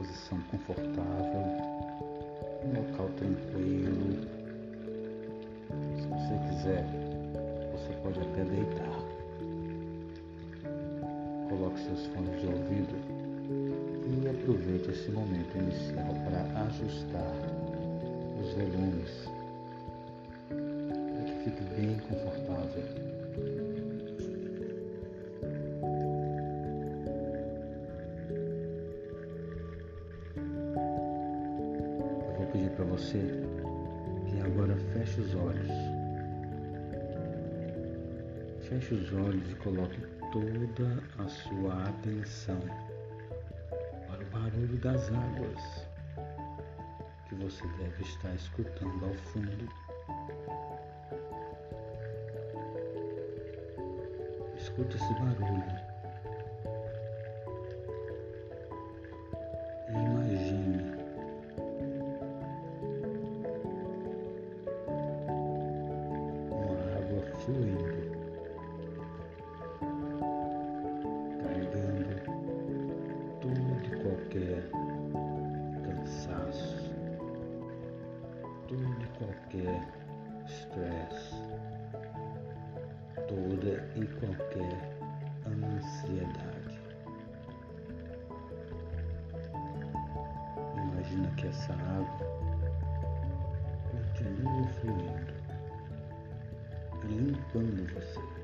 posição confortável, um local tranquilo. Se você quiser, você pode até deitar. Coloque seus fones de ouvido e aproveite esse momento inicial para ajustar os volumes para que fique bem confortável. Feche os olhos e coloque toda a sua atenção para o barulho das águas que você deve estar escutando ao fundo. Escute esse barulho. Qualquer estresse, toda e qualquer ansiedade. Imagina que essa água continua fluindo limpando você.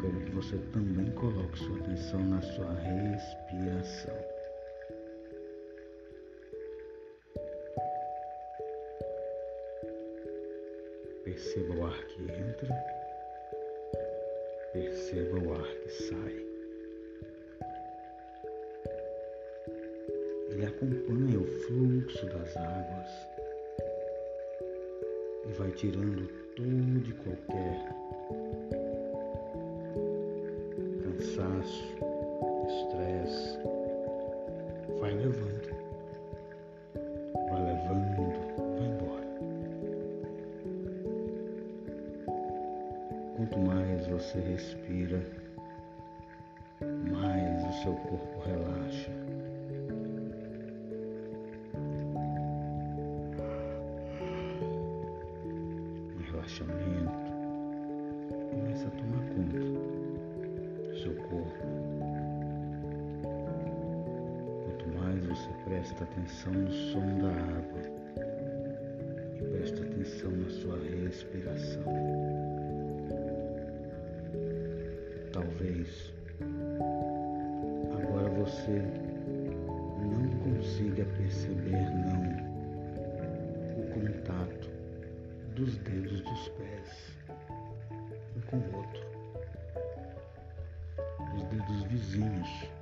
Quero que você também coloque sua atenção na sua respiração. Perceba o ar que entra, perceba o ar que sai. Ele acompanha o fluxo das águas e vai tirando tudo e qualquer cansaço, estresse, vai levando, vai levando Quanto mais você respira, mais o seu corpo relaxa. Atenção no som da água e presta atenção na sua respiração. Talvez agora você não consiga perceber não o contato dos dedos dos pés um com o outro. Os dedos vizinhos.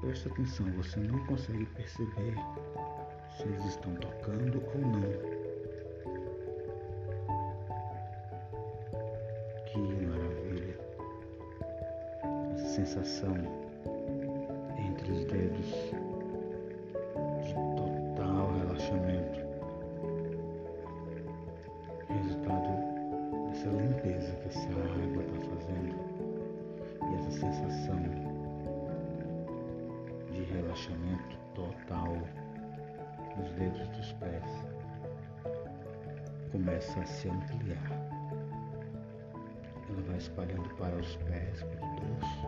Preste atenção, você não consegue perceber se eles estão tocando ou não. Que maravilha! sensação entre os dedos dedos dos pés começa a se ampliar. Ela vai espalhando para os pés, para o dorso,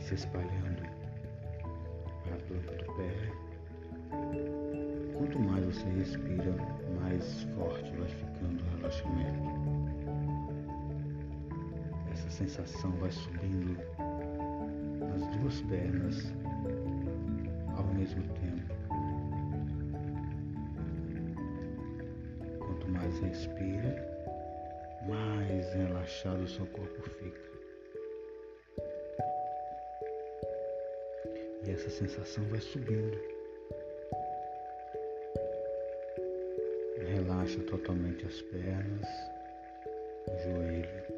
se espalhando para a planta do pé. Quanto mais você respira, mais forte vai ficando o relaxamento. Essa sensação vai subindo nas duas pernas ao mesmo tempo. Quanto mais respira, mais relaxado o seu corpo fica. E essa sensação vai subindo. Relaxa totalmente as pernas, o joelho,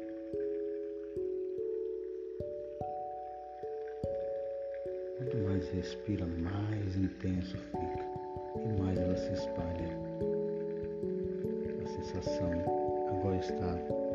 respira, mais intenso fica e mais ela se espalha. A sensação agora está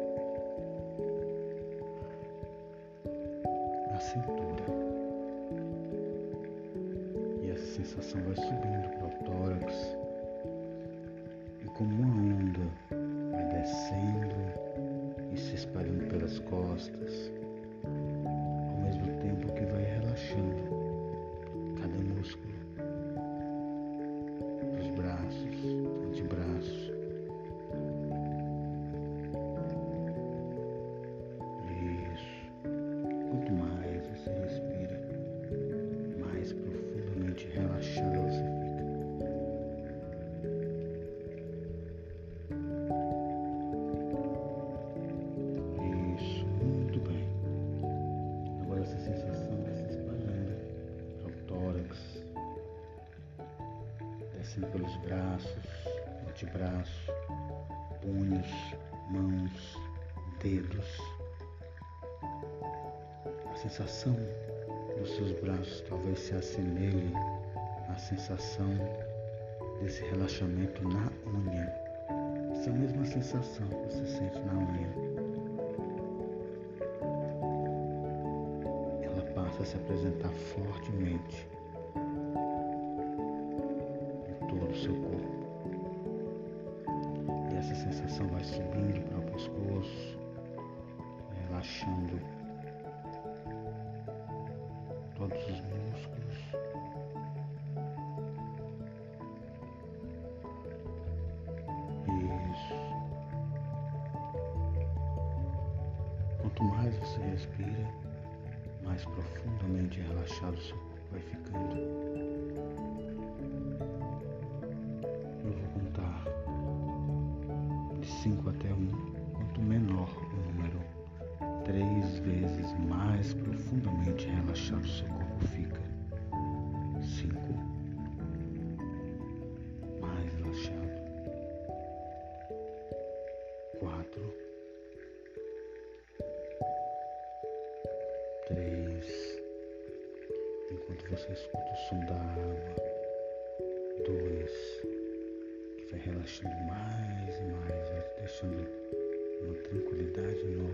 dedos. A sensação dos seus braços talvez se assemelhe à sensação desse relaxamento na unha. Essa mesma sensação que você sente na unha. Ela passa a se apresentar fortemente seu corpo. E essa sensação vai subindo para o relaxando todos os músculos. Isso. Quanto mais você respira, mais profundamente relaxado seu corpo vai ficando. eu vou contar de 5 até vezes mais profundamente relaxado seu corpo fica. 5. Mais relaxado. 4. 3. Enquanto você escuta o som da água. 2 vai relaxando mais e mais, vai te deixando uma tranquilidade enorme.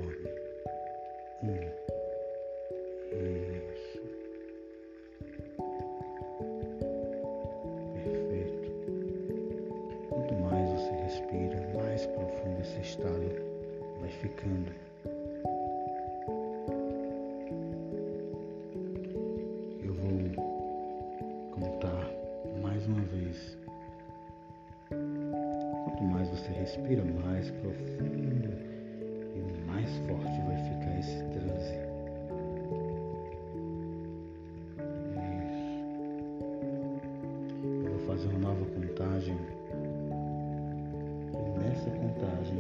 Contagem. E nessa contagem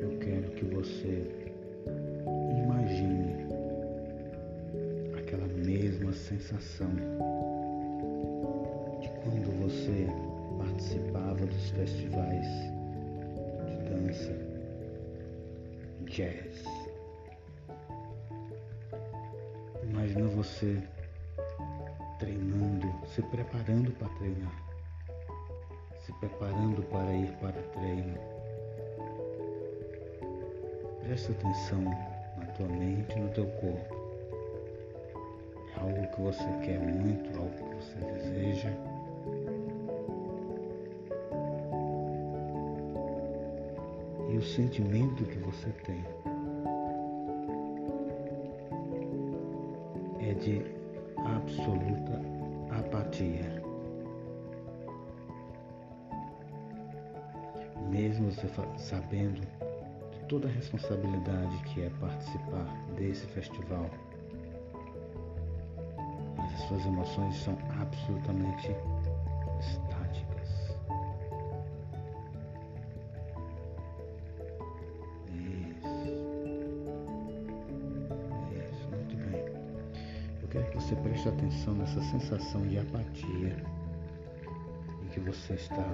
eu quero que você imagine aquela mesma sensação você participava dos festivais de dança, jazz. Imagina você treinando, se preparando para treinar, se preparando para ir para o treino. Presta atenção na tua mente e no teu corpo. É algo que você quer muito, algo que você deseja. e o sentimento que você tem é de absoluta apatia. Mesmo sabendo de toda a responsabilidade que é participar desse festival, mas as suas emoções são absolutamente preste atenção nessa sensação de apatia em que você está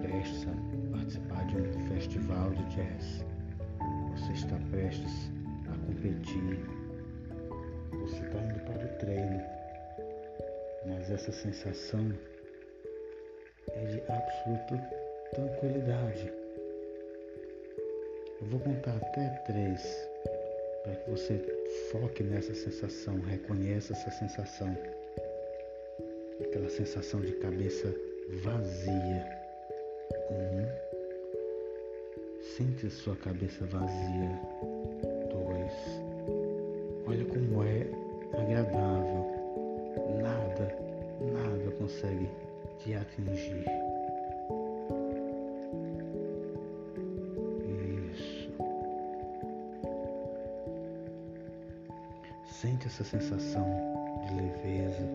prestes a participar de um festival de jazz. Você está prestes a competir, você está indo para o treino, mas essa sensação é de absoluta tranquilidade. Eu vou contar até três para que você foque nessa sensação, reconheça essa sensação, aquela sensação de cabeça vazia. Um, sente a sua cabeça vazia. Dois, olha como é agradável. Nada, nada consegue te atingir. Essa sensação de leveza,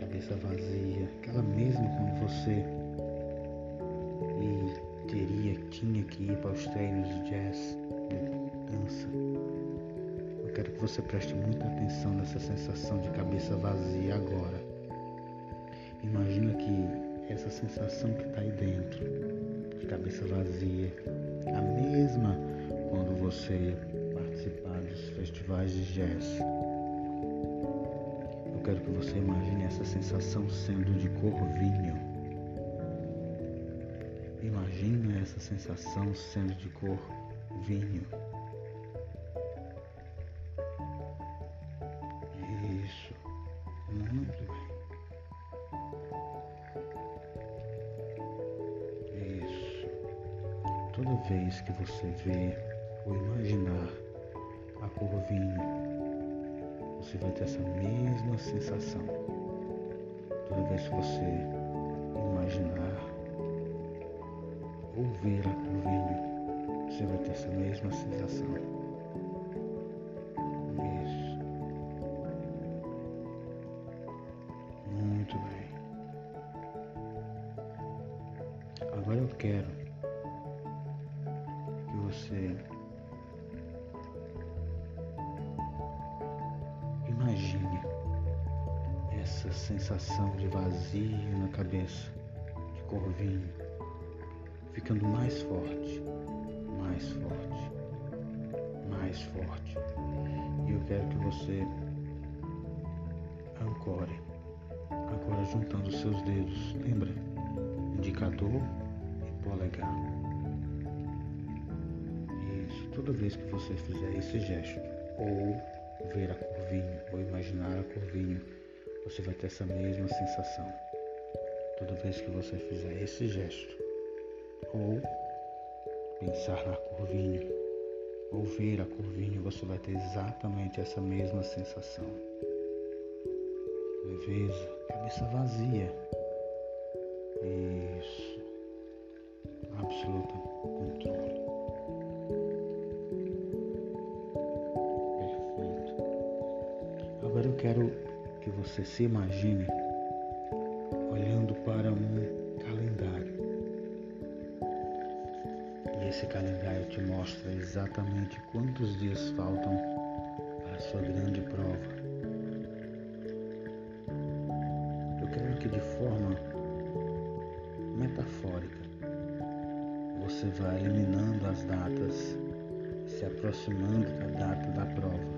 cabeça vazia, aquela mesma quando você e teria, tinha que ir para os treinos de jazz, de dança. Eu quero que você preste muita atenção nessa sensação de cabeça vazia agora. Imagina que essa sensação que está aí dentro, de cabeça vazia, a mesma quando você festivais de jazz. Eu quero que você imagine essa sensação sendo de cor vinho. Imagina essa sensação sendo de cor vinho. Isso. Muito bem. Toda vez que você vê ou imaginar a cor vinho, você vai ter essa mesma sensação. Toda vez que você imaginar ou ver a cor vinho, você vai ter essa mesma sensação. Isso. Muito bem. Agora eu quero sensação de vazio na cabeça, de corvinho, ficando mais forte, mais forte, mais forte. E eu quero que você ancore, agora juntando os seus dedos, lembra? Indicador e polegar. Isso, toda vez que você fizer esse gesto, ou ver a curvinha ou imaginar a curvinha, você vai ter essa mesma sensação. Toda vez que você fizer esse gesto, ou pensar na curvinha, ou ver a curvinha, você vai ter exatamente essa mesma sensação. Leveza, cabeça vazia. Isso. Absoluta controle. Você se imagine olhando para um calendário. E esse calendário te mostra exatamente quantos dias faltam para a sua grande prova. Eu quero que de forma metafórica você vá eliminando as datas, se aproximando da data da prova.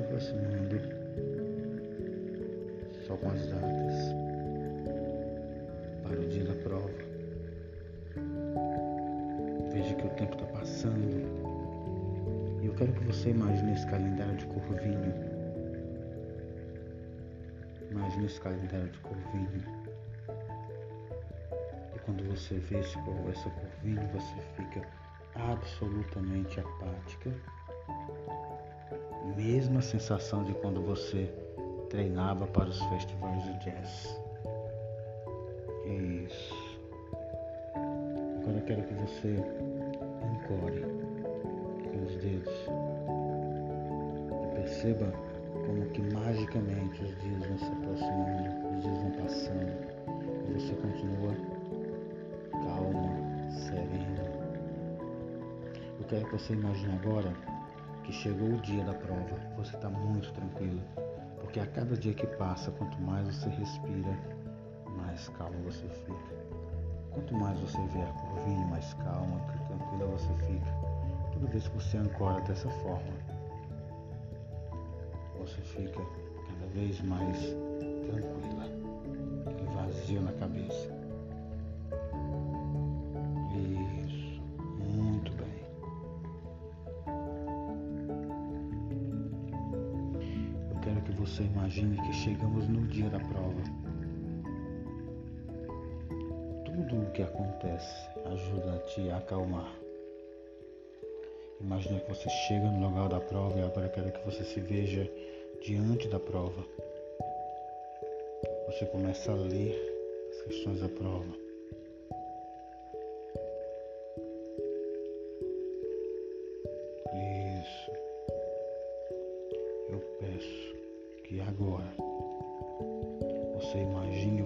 Se aproximando só com as datas para o dia da prova. Veja que o tempo está passando e eu quero que você imagine esse calendário de cor vinho. Imagine esse calendário de cor vinho. E quando você vê esse, essa cor vinho, você fica absolutamente apática mesma sensação de quando você treinava para os festivais de jazz. Isso. Agora eu quero que você ancore com os dedos e perceba como que magicamente os dias vão se aproximando, os dias vão passando e você continua calma, serena. Eu quero que você imagine agora que chegou o dia da prova, você está muito tranquilo, porque a cada dia que passa, quanto mais você respira, mais calmo você fica. Quanto mais você vê a curvinha, mais calma, tranquila você fica. Toda vez que você ancora dessa forma, você fica cada vez mais tranquila, aquele vazio na cabeça. Que você imagine que chegamos no dia da prova. Tudo o que acontece ajuda a te acalmar. Imagina que você chega no local da prova e agora quero que você se veja diante da prova. Você começa a ler as questões da prova.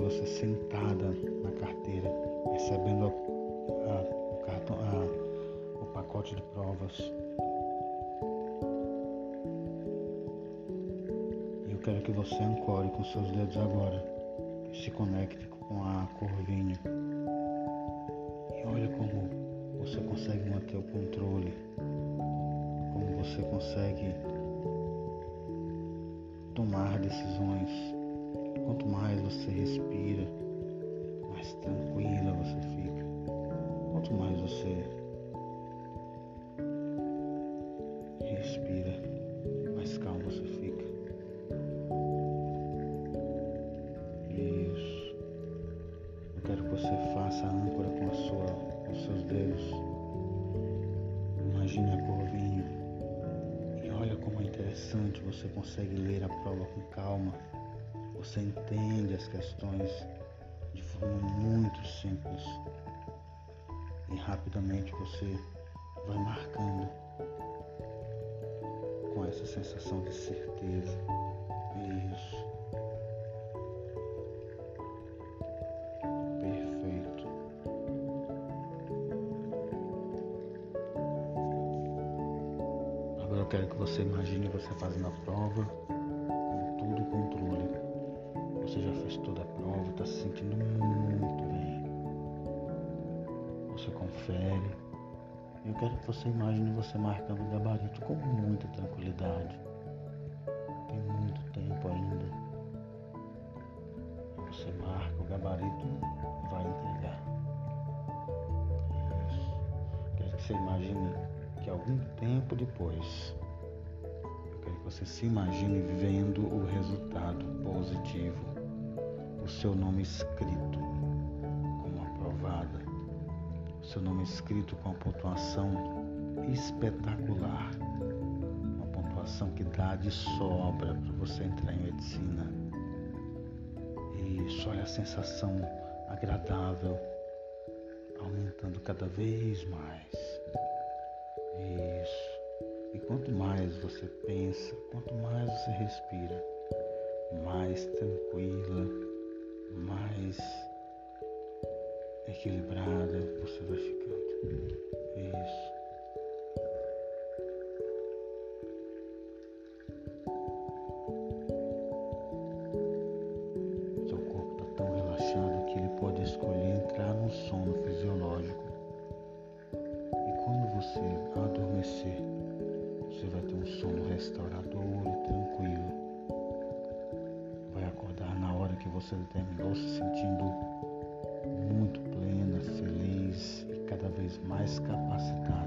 Você sentada na carteira, recebendo a, a, o, cartão, a, o pacote de provas quero que você ancore com seus dedos agora. Se conecte com a corvinha. E olha como você consegue manter o controle. Como você consegue tomar decisões. Quanto mais você respira, mais tranquila você fica. Quanto mais você respira, mais calmo você fica. quero que você faça a âncora com, a sua, com os seus dedos. Imagine a corvinha. E olha como é interessante, você consegue ler a prova com calma. Você entende as questões de forma muito simples. E rapidamente você vai marcando com essa sensação de certeza. Isso. eu quero que você imagine você fazendo a prova Você já fez toda a prova, está se sentindo muito bem. Você confere. Eu quero que você imagine você marcando o gabarito com muita tranquilidade. Tem muito tempo ainda. Você marca o gabarito vai entregar. Isso. Quero que você imagine que algum tempo depois, eu quero que você se imagine vendo o resultado positivo, o seu nome escrito como aprovada, o seu nome escrito com a pontuação espetacular, uma pontuação que dá de sobra para você entrar em medicina. Isso, olha a sensação agradável aumentando cada vez mais. Isso. E quanto mais você pensa, quanto mais você respira, mais tranquila, mais equilibrada você vai terminou se sentindo muito plena, feliz e cada vez mais capacitada